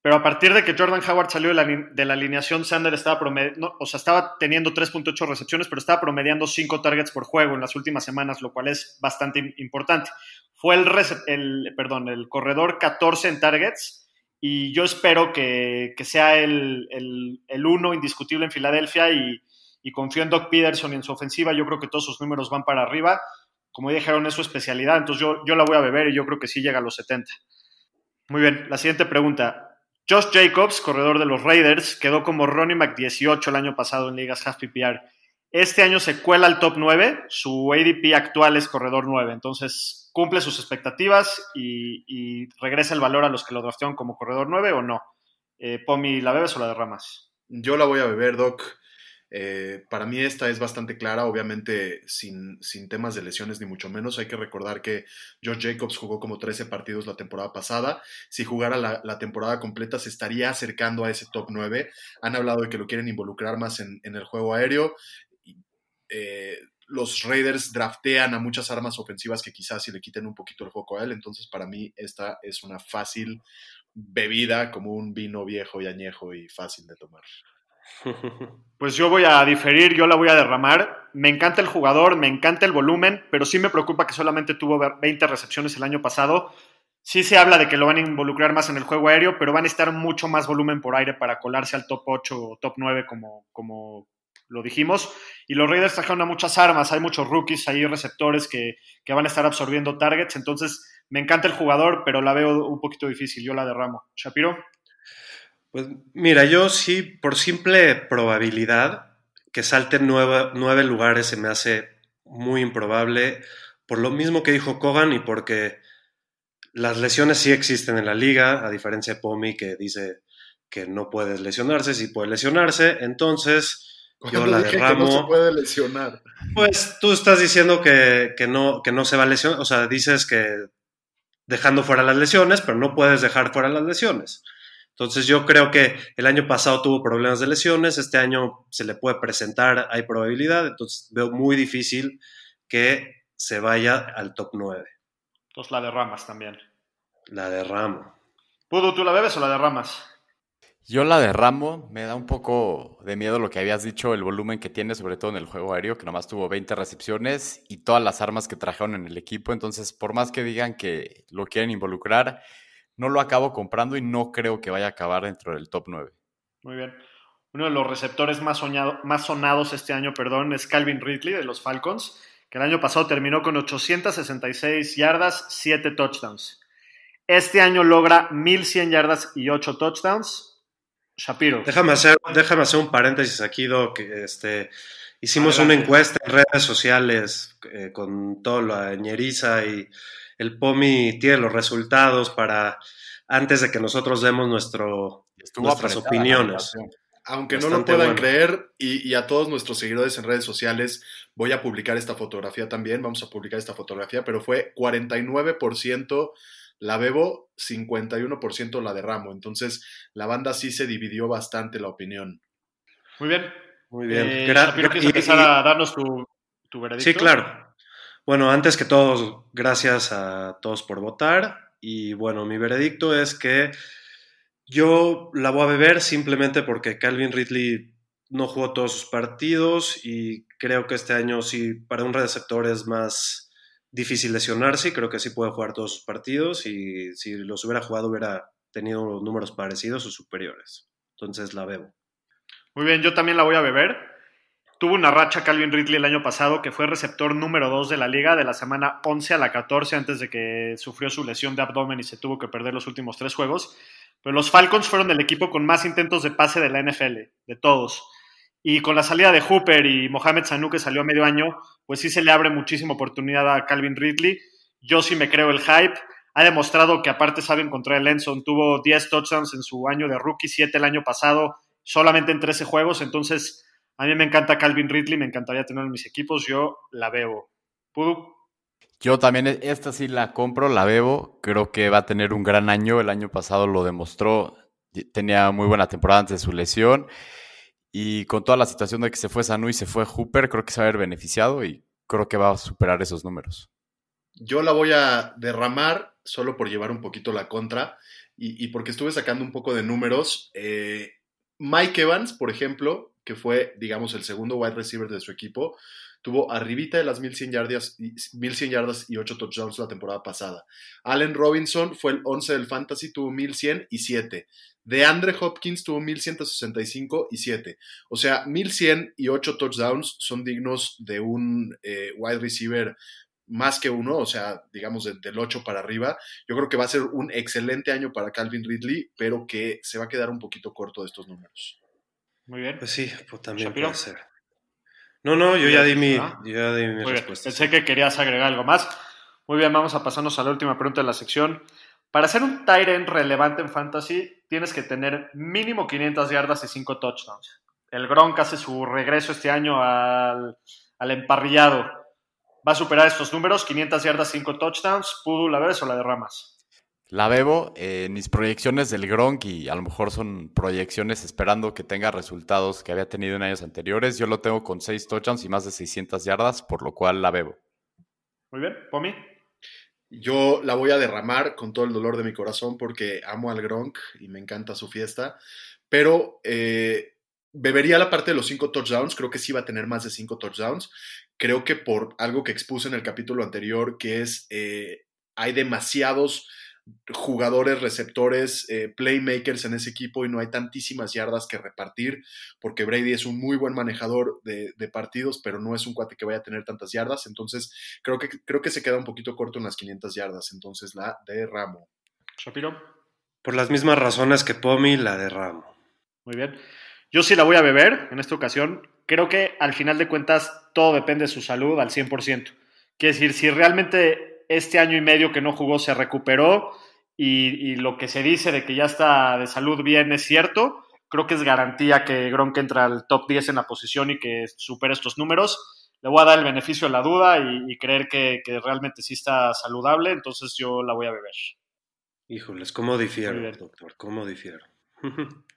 Pero a partir de que Jordan Howard salió de la, de la alineación, Sander estaba, no, o sea, estaba teniendo 3.8 recepciones, pero estaba promediando 5 targets por juego en las últimas semanas, lo cual es bastante importante. Fue el, el, perdón, el corredor 14 en targets y yo espero que, que sea el, el, el, uno indiscutible en Filadelfia y, y confío en Doc Peterson y en su ofensiva. Yo creo que todos sus números van para arriba. Como dijeron, es su especialidad, entonces yo, yo la voy a beber y yo creo que sí llega a los 70. Muy bien, la siguiente pregunta. Josh Jacobs, corredor de los Raiders, quedó como Ronnie Mac 18 el año pasado en ligas half PPR. Este año se cuela al top 9, su ADP actual es corredor 9, entonces cumple sus expectativas y, y regresa el valor a los que lo draftearon como corredor 9 o no. Eh, Pomi, ¿la bebes o la derramas? Yo la voy a beber, Doc. Eh, para mí esta es bastante clara, obviamente sin, sin, temas de lesiones ni mucho menos. Hay que recordar que Josh Jacobs jugó como 13 partidos la temporada pasada. Si jugara la, temporada completa se estaría acercando a ese top 9. Han hablado de que lo quieren involucrar más en, en el juego aéreo. Eh, los Raiders draftean a muchas armas ofensivas que quizás si le quiten un poquito el foco a él. Entonces para mí esta es una fácil bebida como un vino viejo y añejo y fácil de tomar. Pues yo voy a diferir, yo la voy a derramar. Me encanta el jugador, me encanta el volumen, pero sí me preocupa que solamente tuvo 20 recepciones el año pasado. Sí se habla de que lo van a involucrar más en el juego aéreo, pero van a estar mucho más volumen por aire para colarse al top 8 o top 9, como, como lo dijimos. Y los Raiders trajeron a muchas armas, hay muchos rookies, hay receptores que, que van a estar absorbiendo targets. Entonces, me encanta el jugador, pero la veo un poquito difícil. Yo la derramo. Shapiro. Pues mira, yo sí, por simple probabilidad, que salte nueve, nueve lugares se me hace muy improbable, por lo mismo que dijo Kogan y porque las lesiones sí existen en la liga, a diferencia de Pomi que dice que no puedes lesionarse, sí puede lesionarse, entonces yo la dije derramo. que no se puede lesionar. Pues tú estás diciendo que, que no, que no se va a lesionar, o sea, dices que dejando fuera las lesiones, pero no puedes dejar fuera las lesiones. Entonces yo creo que el año pasado tuvo problemas de lesiones, este año se le puede presentar, hay probabilidad, entonces veo muy difícil que se vaya al top 9. Entonces la derramas también. La derramo. Pudu, ¿tú la bebes o la derramas? Yo la derramo, me da un poco de miedo lo que habías dicho, el volumen que tiene, sobre todo en el juego aéreo, que nomás tuvo 20 recepciones y todas las armas que trajeron en el equipo. Entonces, por más que digan que lo quieren involucrar, no lo acabo comprando y no creo que vaya a acabar dentro del top 9. Muy bien. Uno de los receptores más, soñado, más sonados este año, perdón, es Calvin Ridley de los Falcons, que el año pasado terminó con 866 yardas, 7 touchdowns. Este año logra 1100 yardas y 8 touchdowns. Shapiro. Déjame hacer, déjame hacer un paréntesis aquí, Doc. Este, hicimos Adelante. una encuesta en redes sociales eh, con toda la ñeriza y el POMI tiene los resultados para antes de que nosotros demos nuestro, Estuvo nuestras opiniones. Aunque no lo puedan bueno. creer, y, y a todos nuestros seguidores en redes sociales, voy a publicar esta fotografía también, vamos a publicar esta fotografía, pero fue 49% la bebo, 51% la derramo. Entonces, la banda sí se dividió bastante la opinión. Muy bien. Muy bien. Eh, Gra- Shapiro, ¿quieres empezar y- a darnos tu, tu veredicto? Sí, claro. Bueno, antes que todo, gracias a todos por votar. Y bueno, mi veredicto es que yo la voy a beber simplemente porque Calvin Ridley no jugó todos sus partidos y creo que este año sí, para un receptor es más difícil lesionarse creo que sí puede jugar todos sus partidos y si los hubiera jugado hubiera tenido números parecidos o superiores. Entonces la bebo. Muy bien, yo también la voy a beber. Tuvo una racha Calvin Ridley el año pasado que fue receptor número 2 de la liga de la semana 11 a la 14 antes de que sufrió su lesión de abdomen y se tuvo que perder los últimos tres juegos. Pero los Falcons fueron el equipo con más intentos de pase de la NFL, de todos. Y con la salida de Hooper y Mohamed Sanu que salió a medio año, pues sí se le abre muchísima oportunidad a Calvin Ridley. Yo sí me creo el hype. Ha demostrado que aparte sabe encontrar el Enson. Tuvo 10 touchdowns en su año de rookie, 7 el año pasado, solamente en 13 juegos. Entonces, a mí me encanta Calvin Ridley, me encantaría tenerlo en mis equipos. Yo la bebo. Yo también, e- esta sí la compro, la bebo. Creo que va a tener un gran año. El año pasado lo demostró. Tenía muy buena temporada antes de su lesión. Y con toda la situación de que se fue Sanu y se fue Hooper, creo que se va a haber beneficiado y creo que va a superar esos números. Yo la voy a derramar solo por llevar un poquito la contra y, y porque estuve sacando un poco de números. Eh, Mike Evans, por ejemplo, que fue, digamos, el segundo wide receiver de su equipo, tuvo arribita de las 1100 yardas, y- 1100 yardas y 8 touchdowns la temporada pasada. Allen Robinson fue el 11 del Fantasy, tuvo 1100 y 7. De Andre Hopkins tuvo 1165 y 7. O sea, 1100 y 8 touchdowns son dignos de un eh, wide receiver más que uno, o sea, digamos de- del 8 para arriba. Yo creo que va a ser un excelente año para Calvin Ridley, pero que se va a quedar un poquito corto de estos números. Muy bien. Pues sí, pues también Shapiro. puede ser. No, no, yo ya di mi, Ah. yo ya di mi bien. respuesta. Pensé que querías agregar algo más. Muy bien, vamos a pasarnos a la última pregunta de la sección. Para ser un end relevante en fantasy, tienes que tener mínimo 500 yardas y 5 touchdowns. El Gronk hace su regreso este año al, al emparrillado. Va a superar estos números, 500 yardas, 5 touchdowns. ¿Pudu la bebes o la derramas? La bebo eh, en mis proyecciones del Gronk y a lo mejor son proyecciones esperando que tenga resultados que había tenido en años anteriores. Yo lo tengo con 6 touchdowns y más de 600 yardas, por lo cual la bebo. Muy bien, Pomi. Yo la voy a derramar con todo el dolor de mi corazón porque amo al Gronk y me encanta su fiesta, pero eh, bebería la parte de los cinco touchdowns, creo que sí va a tener más de cinco touchdowns. Creo que por algo que expuse en el capítulo anterior, que es, eh, hay demasiados jugadores, receptores, eh, playmakers en ese equipo y no hay tantísimas yardas que repartir, porque Brady es un muy buen manejador de, de partidos, pero no es un cuate que vaya a tener tantas yardas, entonces creo que, creo que se queda un poquito corto en las 500 yardas, entonces la derramo. Shapiro. Por las mismas razones que Pomi, la derramo. Muy bien. Yo sí la voy a beber en esta ocasión. creo que al final de cuentas todo depende de su salud al 100%. Quiere decir, si realmente este año y medio que no jugó se recuperó y, y lo que se dice de que ya está de salud bien es cierto, creo que es garantía que Gronk entra al top 10 en la posición y que supere estos números. Le voy a dar el beneficio de la duda y, y creer que, que, realmente sí está saludable, entonces yo la voy a beber. Híjoles, ¿cómo difiero, doctor? ¿Cómo difiero?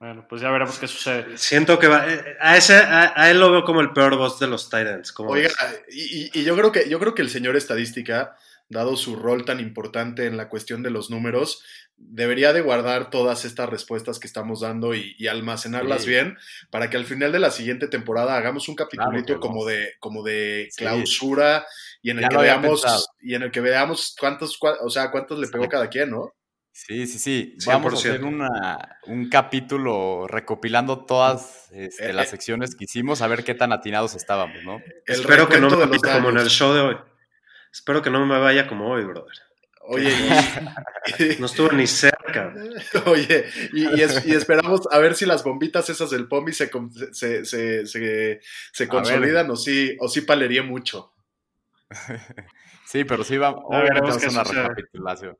bueno, pues ya veremos qué sucede. Siento que va, eh, a, ese, a, a él lo veo como el peor boss de los Titans. Oiga, y, y, yo, creo que, yo creo que el señor estadística dado su rol tan importante en la cuestión de los números, debería de guardar todas estas respuestas que estamos dando y, y almacenarlas sí. bien para que al final de la siguiente temporada hagamos un capitulito claro como de como de sí. clausura y en el ya que veamos pensado. y en el que veamos cuántos o sea cuántos le pegó sí. cada quien, ¿no? Sí, sí, sí. Vamos 100%. a hacer una, un capítulo recopilando todas este, eh, las eh. secciones que hicimos, a ver qué tan atinados estábamos, ¿no? El Espero que no me de como en el show de hoy. Espero que no me vaya como hoy, brother. Oye, y... no estuvo ni cerca. Oye, y, y, es, y, esperamos a ver si las bombitas esas del POMI se, se, se, se, se consolidan o sí, o sí palería mucho. sí, pero sí vamos, obviamente vamos a una recapitulación.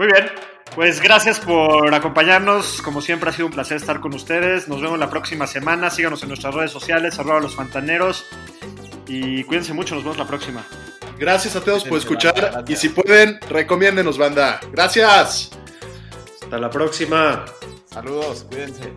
Muy bien, pues gracias por acompañarnos. Como siempre ha sido un placer estar con ustedes. Nos vemos la próxima semana. Síganos en nuestras redes sociales, arroba los fantaneros. Y cuídense mucho, nos vemos la próxima. Gracias a todos por escuchar gracias. y si pueden, recomiéndenos, banda. Gracias. Hasta la próxima. Saludos, cuídense.